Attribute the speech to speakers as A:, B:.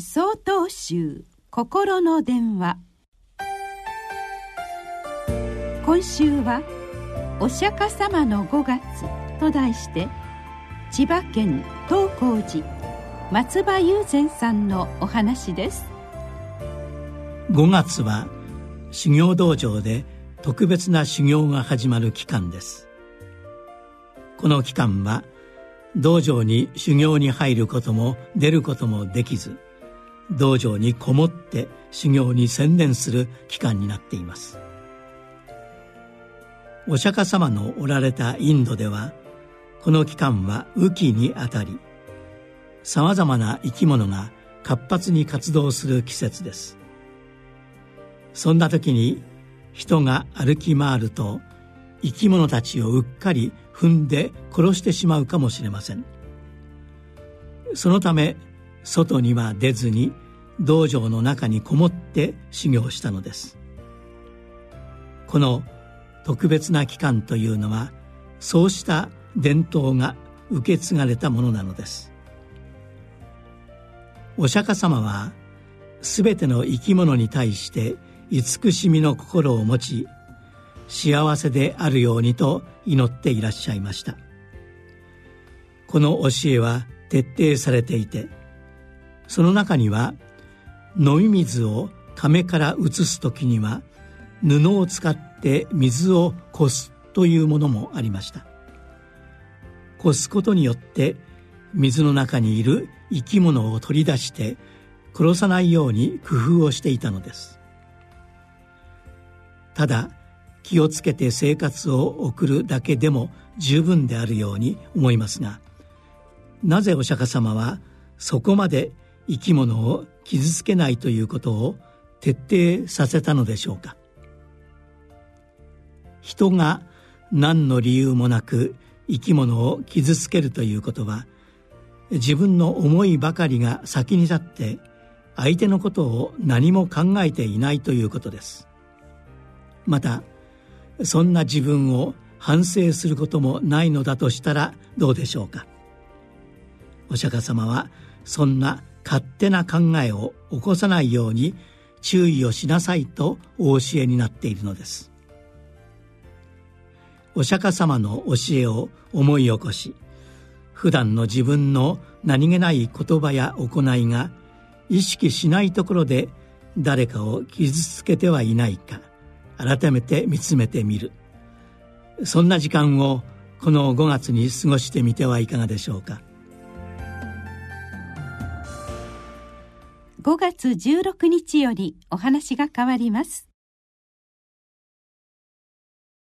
A: 総統集心の電話。今週は「お釈迦様の5月」と題して千葉県東光寺松葉雄禅さんのお話です。
B: 5月は修行道場で特別な修行が始まる期間です。この期間は道場に修行に入ることも出ることもできず道場にこもって修行に専念する期間になっています。お釈迦様のおられたインドではこの期間は雨季にあたりさまざまな生き物が活発に活動する季節です。そんな時に人が歩き回ると生き物たちをうっかり踏んで殺してしまうかもしれません。そのため外には出ずに道場の中にこもって修行したのです。この特別な期間というのはそうした伝統が受け継がれたものなのです。お釈迦様は全ての生き物に対して慈しみの心を持ち幸せであるようにと祈っていらっしゃいました。この教えは徹底されていてその中には飲み水を亀から移す時には布を使って水をこすというものもありました。こすことによって水の中にいる生き物を取り出して殺さないように工夫をしていたのです。ただ気をつけて生活を送るだけでも十分であるように思いますがなぜお釈迦様はそこまで生き物を傷つけないということを徹底させたのでしょうか。人が何の理由もなく生き物を傷つけるということは自分の思いばかりが先に立って相手のことを何も考えていないということです。またそんな自分を反省することもないのだとしたらどうでしょうか。お釈迦様はそんな勝手な考えを起こさないように注意をしなさいとお教えになっているのです。お釈迦様の教えを思い起こし普段の自分の何気ない言葉や行いが意識しないところで誰かを傷つけてはいないか改めて見つめてみる。そんな時間をこの5月に過ごしてみてはいかがでしょうか。
A: 5月16日よりお話が変わります。